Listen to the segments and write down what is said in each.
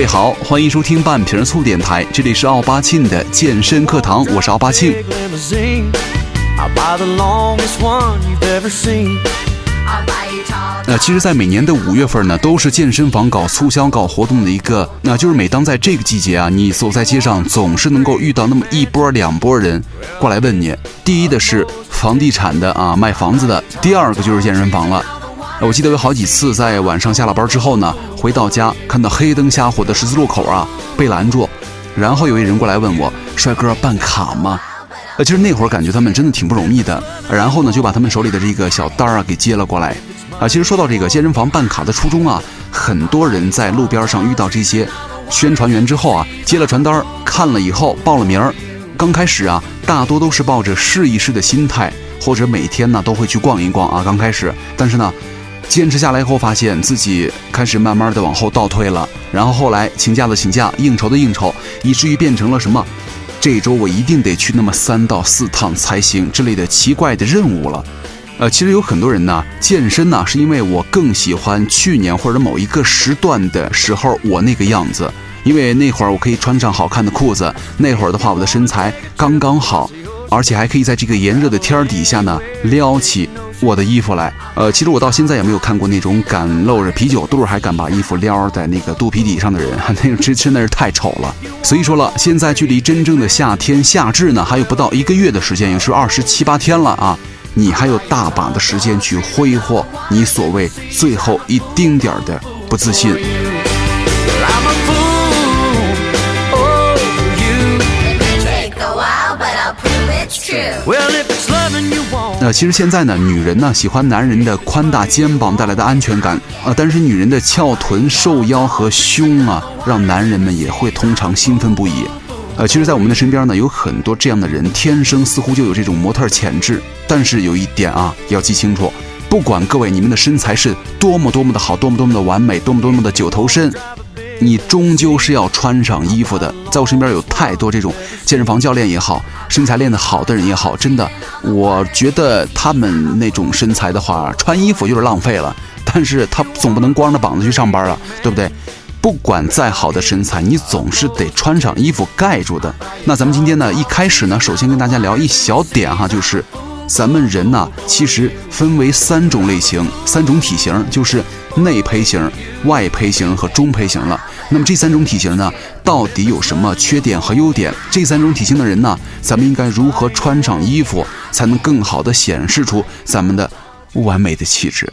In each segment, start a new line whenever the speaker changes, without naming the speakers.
位好，欢迎收听半瓶醋电台，这里是奥巴庆的健身课堂，我是奥巴庆。那其实，在每年的五月份呢，都是健身房搞促销、搞活动的一个。那就是每当在这个季节啊，你走在街上，总是能够遇到那么一波、两波人过来问你。第一的是房地产的啊，卖房子的；第二个就是健身房了。我记得有好几次在晚上下了班之后呢，回到家看到黑灯瞎火的十字路口啊，被拦住，然后有一人过来问我：“帅哥，办卡吗？”呃，其实那会儿感觉他们真的挺不容易的，然后呢，就把他们手里的这个小单儿啊给接了过来。啊，其实说到这个健身房办卡的初衷啊，很多人在路边上遇到这些宣传员之后啊，接了传单，看了以后报了名儿。刚开始啊，大多都是抱着试一试的心态，或者每天呢都会去逛一逛啊。刚开始，但是呢，坚持下来以后，发现自己开始慢慢的往后倒退了。然后后来请假的请假，应酬的应酬，以至于变成了什么？这周我一定得去那么三到四趟才行之类的奇怪的任务了。呃，其实有很多人呢，健身呢，是因为我更喜欢去年或者某一个时段的时候我那个样子，因为那会儿我可以穿上好看的裤子，那会儿的话我的身材刚刚好，而且还可以在这个炎热的天儿底下呢撩起我的衣服来。呃，其实我到现在也没有看过那种敢露着啤酒肚还敢把衣服撩在那个肚皮底上的人，那个真真的是太丑了。所以说了，现在距离真正的夏天夏至呢还有不到一个月的时间，也是二十七八天了啊。你还有大把的时间去挥霍你所谓最后一丁点儿的不自信。那其实现在呢，女人呢喜欢男人的宽大肩膀带来的安全感啊，但是女人的翘臀、瘦腰和胸啊，让男人们也会通常兴奋不已。呃，其实，在我们的身边呢，有很多这样的人，天生似乎就有这种模特潜质。但是有一点啊，要记清楚，不管各位你们的身材是多么多么的好，多么多么的完美，多么多么的九头身，你终究是要穿上衣服的。在我身边有太多这种健身房教练也好，身材练得好的人也好，真的，我觉得他们那种身材的话，穿衣服就是浪费了。但是他总不能光着膀子去上班啊，对不对？不管再好的身材，你总是得穿上衣服盖住的。那咱们今天呢，一开始呢，首先跟大家聊一小点哈，就是咱们人呢，其实分为三种类型、三种体型，就是内胚型、外胚型和中胚型了。那么这三种体型呢，到底有什么缺点和优点？这三种体型的人呢，咱们应该如何穿上衣服，才能更好的显示出咱们的完美的气质？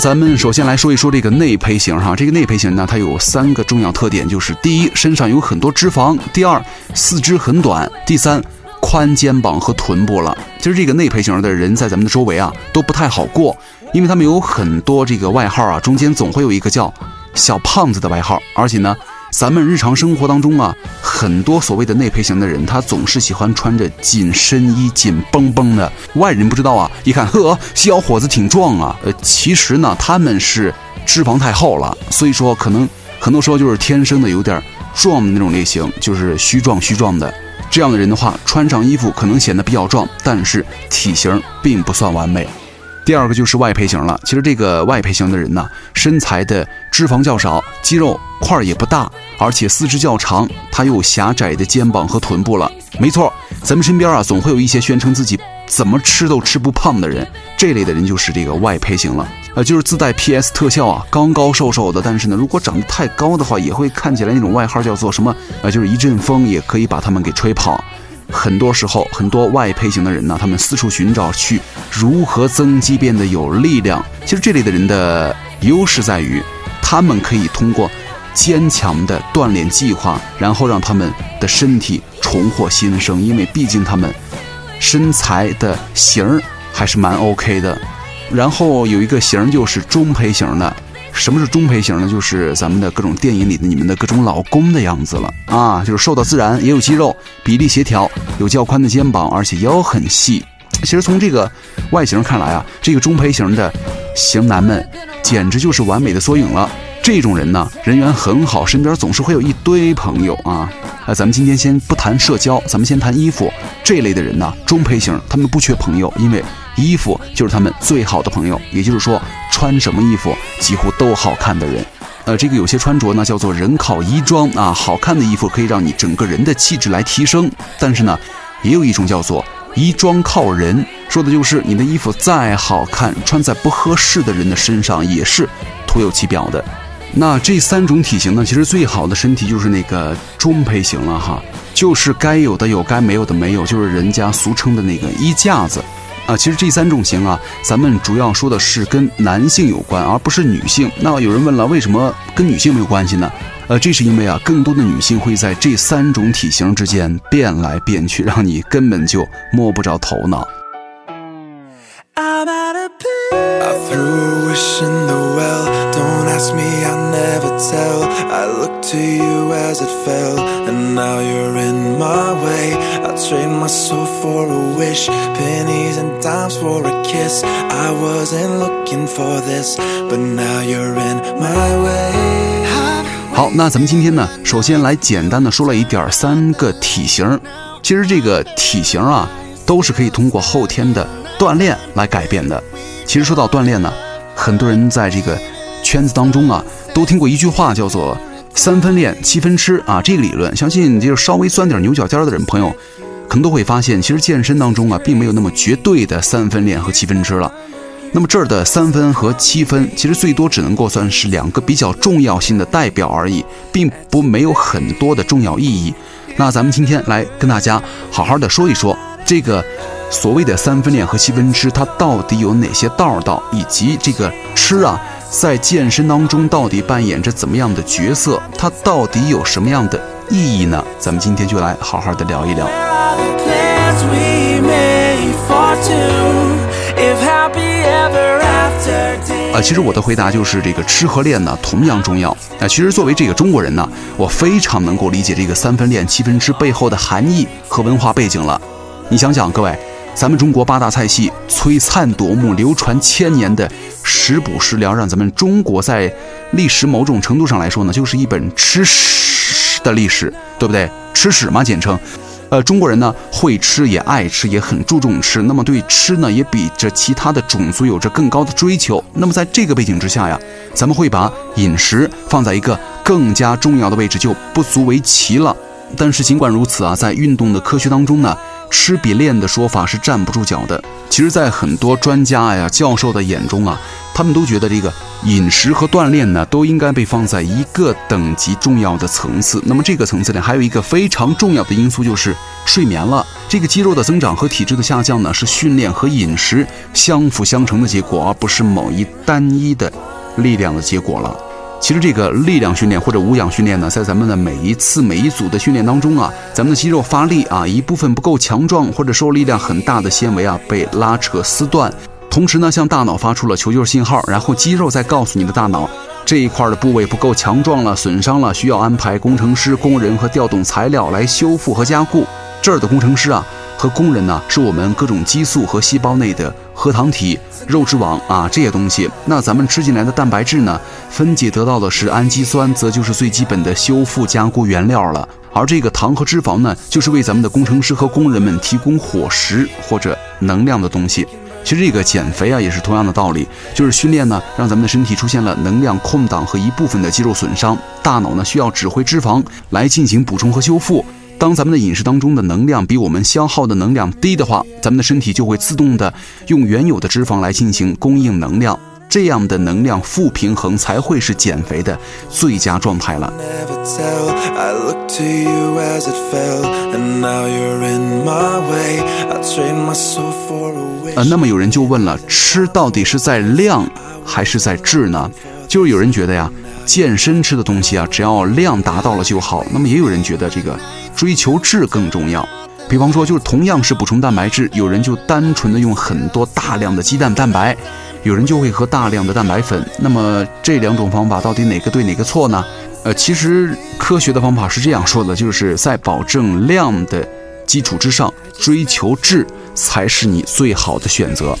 咱们首先来说一说这个内胚型哈。这个内胚型呢，它有三个重要特点，就是第一，身上有很多脂肪；第二，四肢很短；第三，宽肩膀和臀部了。其实这个内胚型的人在咱们的周围啊都不太好过，因为他们有很多这个外号啊，中间总会有一个叫小胖子的外号，而且呢。咱们日常生活当中啊，很多所谓的内胚型的人，他总是喜欢穿着紧身衣、紧绷绷的。外人不知道啊，一看呵，小伙子挺壮啊。呃，其实呢，他们是脂肪太厚了，所以说可能很多时候就是天生的有点壮的那种类型，就是虚壮虚壮的。这样的人的话，穿上衣服可能显得比较壮，但是体型并不算完美。第二个就是外胚型了。其实这个外胚型的人呢，身材的脂肪较少，肌肉块儿也不大，而且四肢较长，他有狭窄的肩膀和臀部了。没错，咱们身边啊，总会有一些宣称自己怎么吃都吃不胖的人，这类的人就是这个外胚型了。呃，就是自带 PS 特效啊，高高瘦瘦的，但是呢，如果长得太高的话，也会看起来那种外号叫做什么？呃，就是一阵风也可以把他们给吹跑。很多时候，很多外胚型的人呢，他们四处寻找去如何增肌变得有力量。其实这类的人的优势在于，他们可以通过坚强的锻炼计划，然后让他们的身体重获新生。因为毕竟他们身材的型儿还是蛮 OK 的。然后有一个型就是中胚型的。什么是中胚型呢？就是咱们的各种电影里的你们的各种老公的样子了啊，就是瘦到自然，也有肌肉，比例协调，有较宽的肩膀，而且腰很细。其实从这个外形看来啊，这个中胚型的型男们简直就是完美的缩影了。这种人呢，人缘很好，身边总是会有一堆朋友啊。呃，咱们今天先不谈社交，咱们先谈衣服。这类的人呢，中胚型，他们不缺朋友，因为衣服就是他们最好的朋友。也就是说，穿什么衣服几乎都好看的人。呃，这个有些穿着呢叫做人靠衣装啊，好看的衣服可以让你整个人的气质来提升。但是呢，也有一种叫做衣装靠人，说的就是你的衣服再好看，穿在不合适的人的身上也是徒有其表的。那这三种体型呢，其实最好的身体就是那个中胚型了哈，就是该有的有，该没有的没有，就是人家俗称的那个衣架子。啊，其实这三种型啊，咱们主要说的是跟男性有关，而不是女性。那有人问了，为什么跟女性没有关系呢？呃，这是因为啊，更多的女性会在这三种体型之间变来变去，让你根本就摸不着头脑。好，那咱们今天呢，首先来简单的说了一点三个体型。其实这个体型啊，都是可以通过后天的锻炼来改变的。其实说到锻炼呢，很多人在这个圈子当中啊，都听过一句话，叫做“三分练，七分吃”啊。这个理论，相信就是稍微钻点牛角尖的人朋友，可能都会发现，其实健身当中啊，并没有那么绝对的三分练和七分吃了。那么这儿的三分和七分，其实最多只能够算是两个比较重要性的代表而已，并不没有很多的重要意义。那咱们今天来跟大家好好的说一说这个。所谓的三分练和七分吃，它到底有哪些道道？以及这个吃啊，在健身当中到底扮演着怎么样的角色？它到底有什么样的意义呢？咱们今天就来好好的聊一聊。啊，其实我的回答就是这个吃和练呢同样重要。啊，其实作为这个中国人呢，我非常能够理解这个三分练七分吃背后的含义和文化背景了。你想想，各位。咱们中国八大菜系璀璨夺目、流传千年的食补食疗，让咱们中国在历史某种程度上来说呢，就是一本吃屎的历史，对不对？吃屎嘛，简称。呃，中国人呢会吃，也爱吃，也很注重吃。那么对吃呢，也比着其他的种族有着更高的追求。那么在这个背景之下呀，咱们会把饮食放在一个更加重要的位置，就不足为奇了。但是尽管如此啊，在运动的科学当中呢。吃比练的说法是站不住脚的。其实，在很多专家呀、教授的眼中啊，他们都觉得这个饮食和锻炼呢，都应该被放在一个等级重要的层次。那么，这个层次呢，还有一个非常重要的因素就是睡眠了。这个肌肉的增长和体质的下降呢，是训练和饮食相辅相成的结果，而不是某一单一的力量的结果了。其实这个力量训练或者无氧训练呢，在咱们的每一次每一组的训练当中啊，咱们的肌肉发力啊，一部分不够强壮或者受力量很大的纤维啊被拉扯撕断，同时呢向大脑发出了求救信号，然后肌肉再告诉你的大脑这一块的部位不够强壮了，损伤了，需要安排工程师、工人和调动材料来修复和加固。这儿的工程师啊。和工人呢，是我们各种激素和细胞内的核糖体、肉质网啊这些东西。那咱们吃进来的蛋白质呢，分解得到的是氨基酸，则就是最基本的修复加固原料了。而这个糖和脂肪呢，就是为咱们的工程师和工人们提供伙食或者能量的东西。其实这个减肥啊，也是同样的道理，就是训练呢，让咱们的身体出现了能量空档和一部分的肌肉损伤，大脑呢需要指挥脂肪来进行补充和修复。当咱们的饮食当中的能量比我们消耗的能量低的话，咱们的身体就会自动的用原有的脂肪来进行供应能量，这样的能量负平衡才会是减肥的最佳状态了。呃，那么有人就问了，吃到底是在量还是在质呢？就是有人觉得呀。健身吃的东西啊，只要量达到了就好。那么也有人觉得这个追求质更重要。比方说，就是同样是补充蛋白质，有人就单纯的用很多大量的鸡蛋蛋白，有人就会喝大量的蛋白粉。那么这两种方法到底哪个对哪个错呢？呃，其实科学的方法是这样说的，就是在保证量的基础之上追求质才是你最好的选择。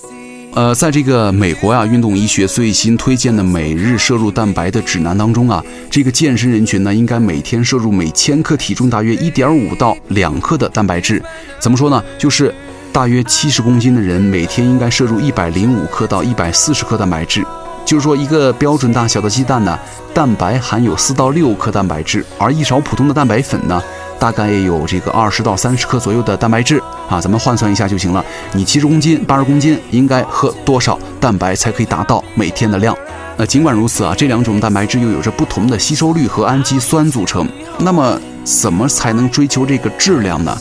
呃，在这个美国啊，运动医学最新推荐的每日摄入蛋白的指南当中啊，这个健身人群呢，应该每天摄入每千克体重大约一点五到两克的蛋白质。怎么说呢？就是大约七十公斤的人每天应该摄入一百零五克到一百四十克蛋白质。就是说，一个标准大小的鸡蛋呢，蛋白含有四到六克蛋白质，而一勺普通的蛋白粉呢，大概也有这个二十到三十克左右的蛋白质啊。咱们换算一下就行了。你七十公斤、八十公斤，应该喝多少蛋白才可以达到每天的量？那尽管如此啊，这两种蛋白质又有着不同的吸收率和氨基酸组成。那么，怎么才能追求这个质量呢？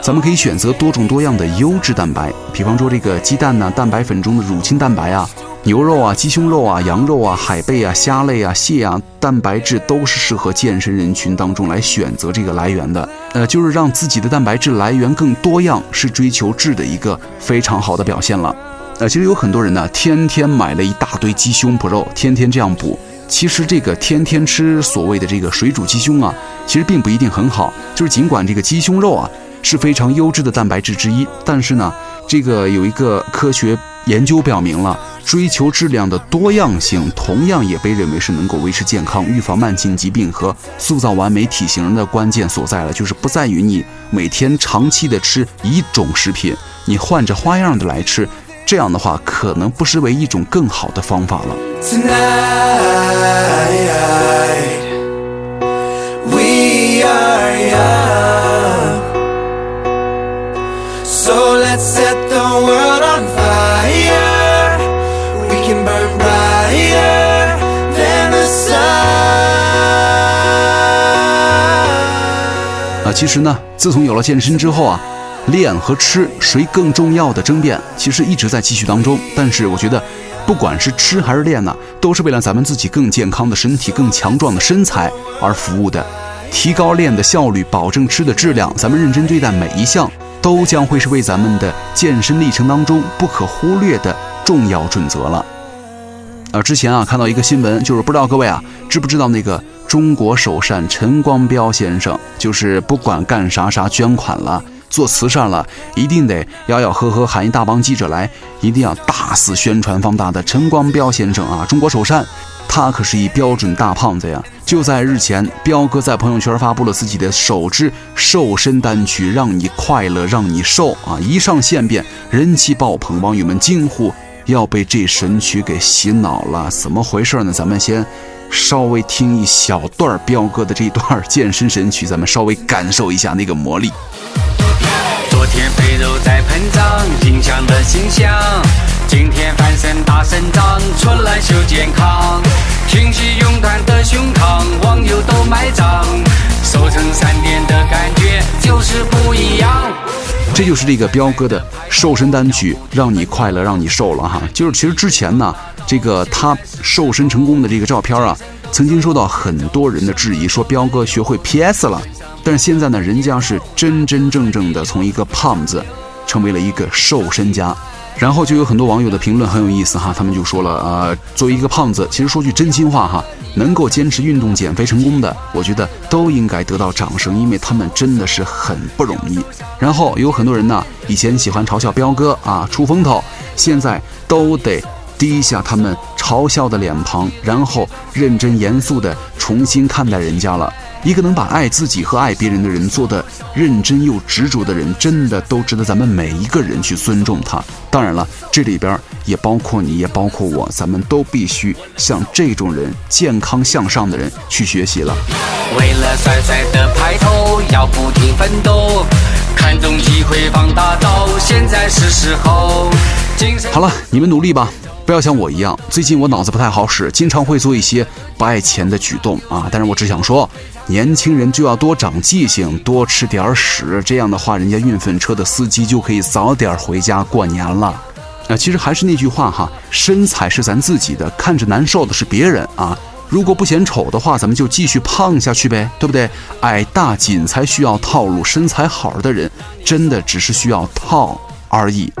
咱们可以选择多种多样的优质蛋白，比方说这个鸡蛋呢，蛋白粉中的乳清蛋白啊。牛肉啊、鸡胸肉啊、羊肉啊、海贝啊、虾类啊、蟹啊，蛋白质都是适合健身人群当中来选择这个来源的。呃，就是让自己的蛋白质来源更多样，是追求质的一个非常好的表现了。呃，其实有很多人呢，天天买了一大堆鸡胸脯肉，天天这样补。其实这个天天吃所谓的这个水煮鸡胸啊，其实并不一定很好。就是尽管这个鸡胸肉啊是非常优质的蛋白质之一，但是呢，这个有一个科学研究表明了。追求质量的多样性，同样也被认为是能够维持健康、预防慢性疾病和塑造完美体型的关键所在了。就是不在于你每天长期的吃一种食品，你换着花样的来吃，这样的话可能不失为一种更好的方法了。其实呢，自从有了健身之后啊，练和吃谁更重要的争辩，其实一直在继续当中。但是我觉得，不管是吃还是练呢，都是为了咱们自己更健康的身体、更强壮的身材而服务的。提高练的效率，保证吃的质量，咱们认真对待每一项，都将会是为咱们的健身历程当中不可忽略的重要准则了。呃，之前啊看到一个新闻，就是不知道各位啊知不知道那个。中国首善陈光标先生，就是不管干啥啥捐款了，做慈善了，一定得吆吆喝喝喊一大帮记者来，一定要大肆宣传放大的陈光标先生啊！中国首善，他可是一标准大胖子呀！就在日前，彪哥在朋友圈发布了自己的首支瘦身单曲《让你快乐让你瘦》啊，一上线便人气爆棚，网友们惊呼要被这神曲给洗脑了，怎么回事呢？咱们先。稍微听一小段彪哥的这一段健身神曲，咱们稍微感受一下那个魔力。
昨天肥肉在膨胀，影响了形象。今天翻身大生长，出来秀健康。挺起勇敢的胸膛，网友都买账。瘦成三点的感觉就是不一样。
这就是这个彪哥的瘦身单曲，让你快乐，让你瘦了哈。就是其实之前呢。这个他瘦身成功的这个照片啊，曾经受到很多人的质疑，说彪哥学会 PS 了。但是现在呢，人家是真真正正的从一个胖子，成为了一个瘦身家。然后就有很多网友的评论很有意思哈，他们就说了，呃，作为一个胖子，其实说句真心话哈，能够坚持运动减肥成功的，我觉得都应该得到掌声，因为他们真的是很不容易。然后有很多人呢，以前喜欢嘲笑彪哥啊出风头，现在都得。低下他们嘲笑的脸庞，然后认真严肃地重新看待人家了。一个能把爱自己和爱别人的人做的认真又执着的人，真的都值得咱们每一个人去尊重他。当然了，这里边也包括你，也包括我，咱们都必须向这种人健康向上的人去学习了。
为了帅帅的派头，要不停奋斗，看中机会放大招，现在是时候。
好了，你们努力吧。不要像我一样，最近我脑子不太好使，经常会做一些不爱钱的举动啊！但是我只想说，年轻人就要多长记性，多吃点屎，这样的话，人家运粉车的司机就可以早点回家过年了。啊，其实还是那句话哈，身材是咱自己的，看着难受的是别人啊。如果不嫌丑的话，咱们就继续胖下去呗，对不对？矮大紧才需要套路，身材好的人真的只是需要套而已。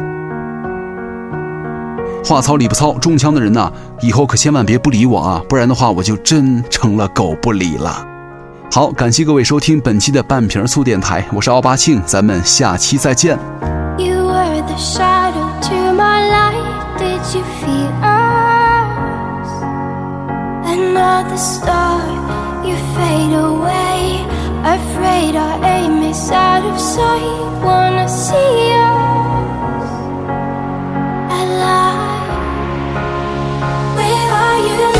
话糙理不糙，中枪的人呐、以后可千万别不理我啊，不然的话我就真成了狗不理了。好，感谢各位收听本期的半瓶醋电台，我是奥巴庆，咱们下期再见。
Afraid our aim is out of sight. Wanna see. you.